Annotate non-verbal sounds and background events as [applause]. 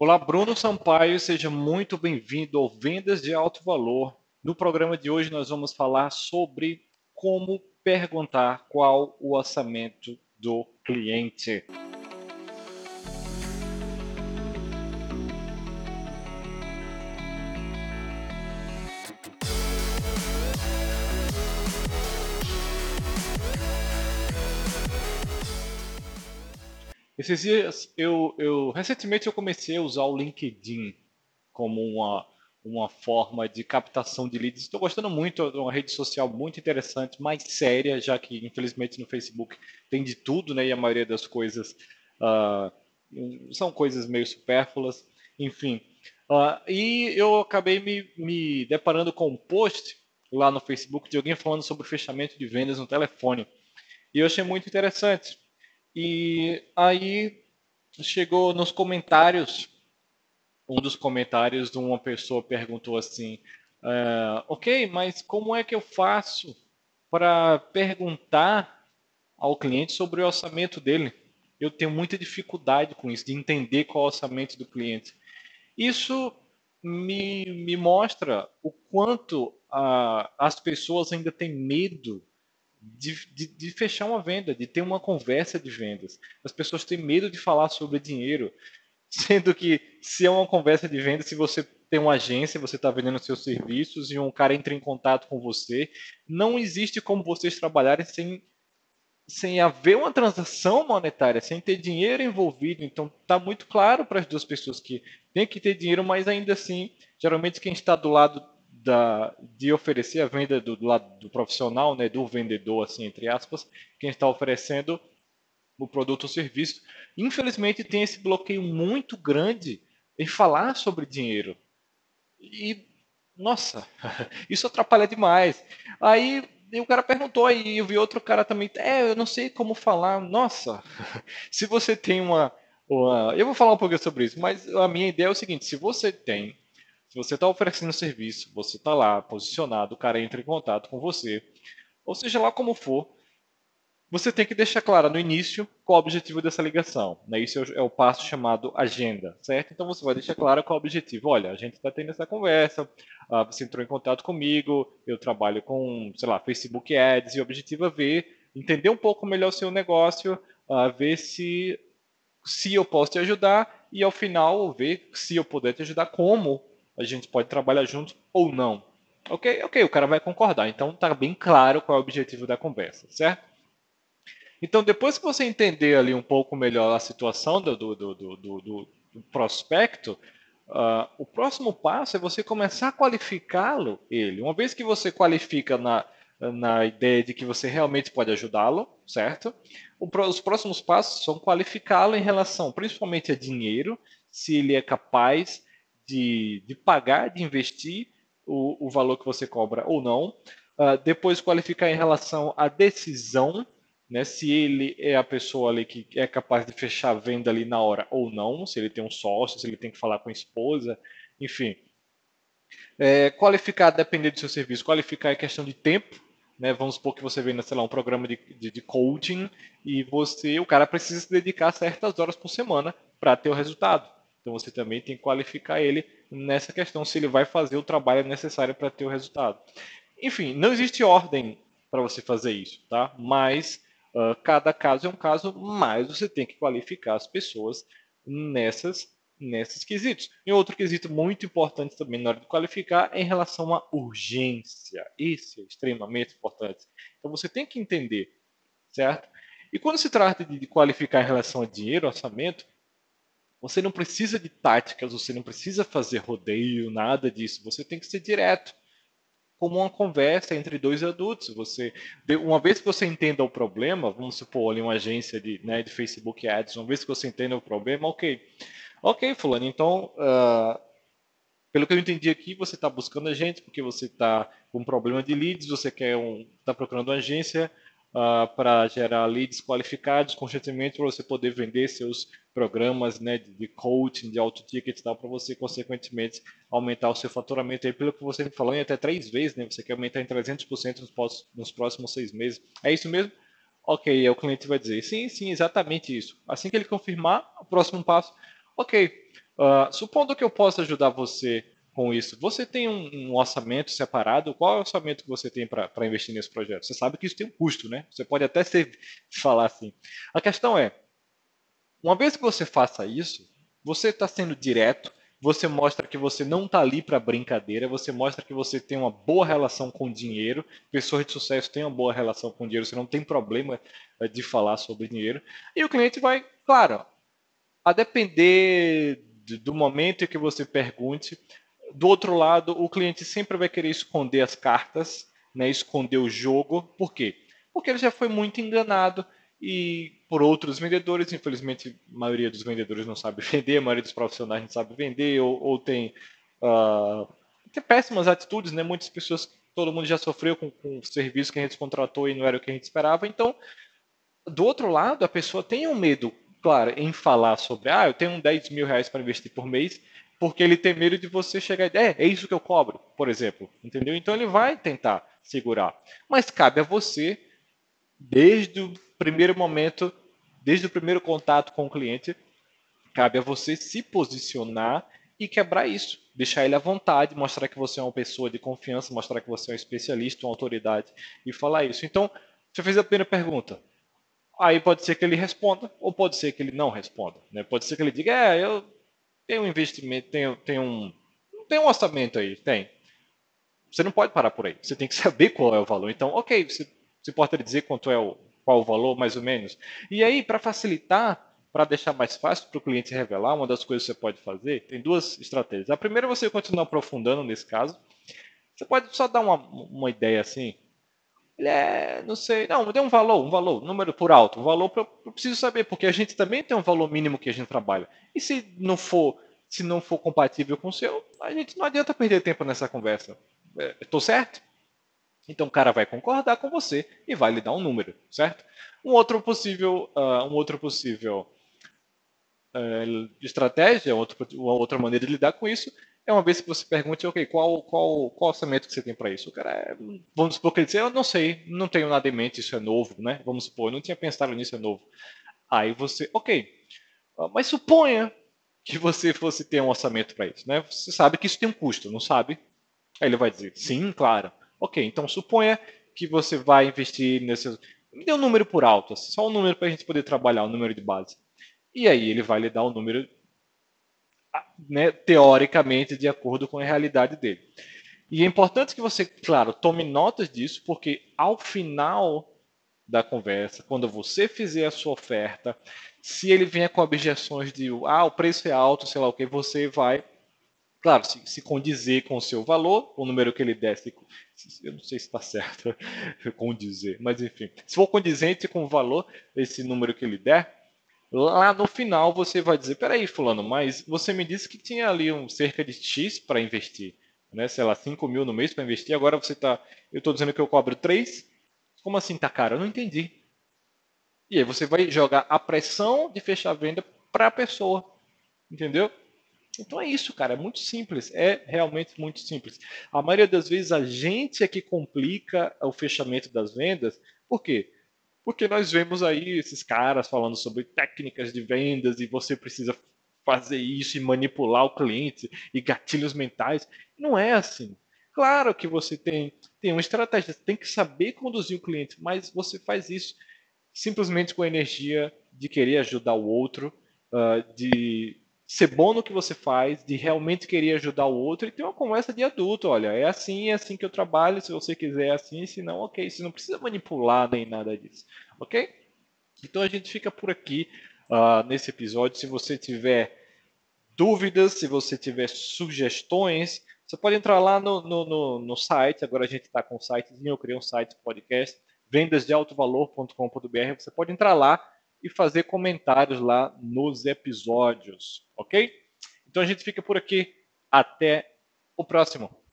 Olá, Bruno Sampaio, seja muito bem-vindo ao Vendas de Alto Valor. No programa de hoje nós vamos falar sobre como perguntar qual o orçamento do cliente. Esses dias, eu, eu recentemente eu comecei a usar o LinkedIn como uma, uma forma de captação de leads. Estou gostando muito, é uma rede social muito interessante, mais séria, já que infelizmente no Facebook tem de tudo, né? E a maioria das coisas uh, são coisas meio supérfluas, enfim. Uh, e eu acabei me, me deparando com um post lá no Facebook de alguém falando sobre fechamento de vendas no telefone. E eu achei muito interessante. E aí chegou nos comentários, um dos comentários de uma pessoa perguntou assim: uh, Ok, mas como é que eu faço para perguntar ao cliente sobre o orçamento dele? Eu tenho muita dificuldade com isso, de entender qual é o orçamento do cliente. Isso me, me mostra o quanto as pessoas ainda têm medo de, de, de, fechar uma venda, de ter uma conversa de vendas. As pessoas têm medo de falar sobre dinheiro, [laughs] sendo que se é uma conversa de venda, se você tem uma agência, você está vendendo seus serviços e um cara entra em contato com você, não existe como vocês trabalharem sem sem haver uma transação monetária, sem ter dinheiro envolvido. Então, está muito claro para as duas pessoas que tem que ter dinheiro, mas ainda assim, geralmente quem está do lado da, de oferecer a venda do, do lado do profissional, né, do vendedor, assim, entre aspas, quem está oferecendo o produto ou serviço, infelizmente tem esse bloqueio muito grande em falar sobre dinheiro. E, nossa, [laughs] isso atrapalha demais. Aí o cara perguntou, aí eu vi outro cara também, é, eu não sei como falar. Nossa, [laughs] se você tem uma, uma. Eu vou falar um pouquinho sobre isso, mas a minha ideia é o seguinte: se você tem se você está oferecendo serviço, você está lá posicionado, o cara entra em contato com você, ou seja lá como for, você tem que deixar claro no início qual o objetivo dessa ligação. Né? Isso é o é passo chamado agenda, certo? Então você vai deixar claro qual o objetivo. Olha, a gente está tendo essa conversa, uh, você entrou em contato comigo, eu trabalho com, sei lá, Facebook Ads, e o objetivo é ver, entender um pouco melhor o seu negócio, uh, ver se, se eu posso te ajudar e ao final ver se eu puder te ajudar, como a gente pode trabalhar juntos ou não. Ok? Ok, o cara vai concordar. Então está bem claro qual é o objetivo da conversa, certo? Então, depois que você entender ali um pouco melhor a situação do, do, do, do, do prospecto, uh, o próximo passo é você começar a qualificá-lo, ele. Uma vez que você qualifica na, na ideia de que você realmente pode ajudá-lo, certo? Os próximos passos são qualificá-lo em relação principalmente a dinheiro, se ele é capaz de, de pagar, de investir o, o valor que você cobra ou não. Uh, depois qualificar em relação à decisão, né, se ele é a pessoa ali que é capaz de fechar a venda ali na hora ou não, se ele tem um sócio, se ele tem que falar com a esposa, enfim. É, qualificar, depender do seu serviço, qualificar é questão de tempo, né? Vamos supor que você venda, sei lá, um programa de, de, de, coaching e você, o cara precisa se dedicar certas horas por semana para ter o resultado. Então você também tem que qualificar ele nessa questão, se ele vai fazer o trabalho necessário para ter o resultado. Enfim, não existe ordem para você fazer isso, tá? Mas uh, cada caso é um caso, mas você tem que qualificar as pessoas nessas nesses quesitos. E outro quesito muito importante também na hora de qualificar é em relação à urgência. Isso é extremamente importante. Então você tem que entender, certo? E quando se trata de qualificar em relação a dinheiro, orçamento, você não precisa de táticas, você não precisa fazer rodeio, nada disso. Você tem que ser direto, como uma conversa entre dois adultos. Você, uma vez que você entenda o problema, vamos supor ali uma agência de, né, de Facebook Ads, uma vez que você entenda o problema, ok, ok, fulano. Então, uh, pelo que eu entendi aqui, você está buscando a gente porque você está com um problema de leads, você quer um, está procurando uma agência uh, para gerar leads qualificados constantemente para você poder vender seus programas né, de coaching, de auto ticket tal, para você, consequentemente, aumentar o seu faturamento. Aí, pelo que você me falou, em até três vezes, né, você quer aumentar em 300% nos, nos próximos seis meses. É isso mesmo? Ok, aí o cliente vai dizer, sim, sim, exatamente isso. Assim que ele confirmar, o próximo passo, ok, Uh, supondo que eu possa ajudar você com isso, você tem um, um orçamento separado? Qual é o orçamento que você tem para investir nesse projeto? Você sabe que isso tem um custo, né? Você pode até ser, [laughs] falar assim. A questão é, uma vez que você faça isso, você está sendo direto, você mostra que você não está ali para brincadeira, você mostra que você tem uma boa relação com dinheiro, pessoas de sucesso têm uma boa relação com dinheiro, você não tem problema eh, de falar sobre dinheiro, e o cliente vai, claro, a depender do momento em que você pergunte, do outro lado, o cliente sempre vai querer esconder as cartas, né, esconder o jogo, por quê? Porque ele já foi muito enganado, e por outros vendedores. Infelizmente, a maioria dos vendedores não sabe [laughs] vender, a maioria dos profissionais não sabe vender ou, ou tem, uh, tem péssimas atitudes, né? Muitas pessoas, todo mundo já sofreu com, com o serviço que a gente contratou e não era o que a gente esperava. Então, do outro lado, a pessoa tem um medo, claro, em falar sobre, ah, eu tenho 10 mil reais para investir por mês, porque ele tem medo de você chegar e é, é isso que eu cobro, por exemplo, entendeu? Então ele vai tentar segurar. Mas cabe a você, desde o primeiro momento, desde o primeiro contato com o cliente, cabe a você se posicionar e quebrar isso. Deixar ele à vontade, mostrar que você é uma pessoa de confiança, mostrar que você é um especialista, uma autoridade e falar isso. Então, você fez a primeira pergunta. Aí pode ser que ele responda, ou pode ser que ele não responda. Né? Pode ser que ele diga, é, eu tenho um investimento, tenho, tenho um. Tem um orçamento aí, tem. Você não pode parar por aí. Você tem que [laughs] saber qual é o valor. Então, ok, você, você pode dizer quanto é o, qual o valor, mais ou menos. E aí, para facilitar, para deixar mais fácil para o cliente revelar, uma das coisas que você pode fazer, tem duas estratégias. A primeira é você continuar aprofundando nesse caso. Você pode só dar uma, uma ideia assim. Ele é, não sei, não, dê um valor, um valor, um número por alto, um valor eu, eu preciso saber, porque a gente também tem um valor mínimo que a gente trabalha. E se não for, se não for compatível com o seu, a gente não adianta perder tempo nessa conversa. Estou é, certo? Então o cara vai concordar com você e vai lhe dar um número, certo? Um outro possível, uh, um outro possível uh, estratégia, outro, uma outra maneira de lidar com isso é uma vez que você pergunte, ok, qual, qual, qual orçamento que você tem para isso? O cara, é, vamos supor que ele diz, eu não sei, não tenho nada em mente, isso é novo, né? Vamos supor, eu não tinha pensado nisso, é novo. Aí você, ok, mas suponha que você fosse ter um orçamento para isso, né? Você sabe que isso tem um custo, não sabe? Aí ele vai dizer, sim, claro. Ok, então suponha que você vai investir nesse. Me dê um número por alto, assim, só um número para a gente poder trabalhar, um número de base. E aí ele vai lhe dar o um número, né, teoricamente, de acordo com a realidade dele. E é importante que você, claro, tome notas disso, porque ao final da conversa, quando você fizer a sua oferta, se ele vier com objeções de ah, o preço é alto, sei lá o que, você vai Claro, se, se condizer com o seu valor, o número que ele der, eu não sei se está certo [laughs] condizer, mas enfim, se for condizente com o valor, esse número que ele der, lá no final você vai dizer, peraí fulano, mas você me disse que tinha ali um cerca de X para investir, né? sei lá, 5 mil no mês para investir, agora você está, eu estou dizendo que eu cobro 3, como assim tá caro? Eu não entendi. E aí você vai jogar a pressão de fechar a venda para a pessoa, entendeu? Então é isso, cara, é muito simples, é realmente muito simples. A maioria das vezes a gente é que complica o fechamento das vendas, por quê? Porque nós vemos aí esses caras falando sobre técnicas de vendas e você precisa fazer isso e manipular o cliente e gatilhos mentais. Não é assim. Claro que você tem, tem uma estratégia, tem que saber conduzir o cliente, mas você faz isso simplesmente com a energia de querer ajudar o outro, uh, de ser bom no que você faz, de realmente querer ajudar o outro e ter uma conversa de adulto. Olha, é assim, é assim que eu trabalho. Se você quiser é assim, se não, ok. Você não precisa manipular nem nada disso, ok? Então a gente fica por aqui uh, nesse episódio. Se você tiver dúvidas, se você tiver sugestões, você pode entrar lá no, no, no, no site. Agora a gente está com o sitezinho, eu criei um site podcast, vendasdealtovalor.com.br. Você pode entrar lá e fazer comentários lá nos episódios, ok? Então a gente fica por aqui. Até o próximo.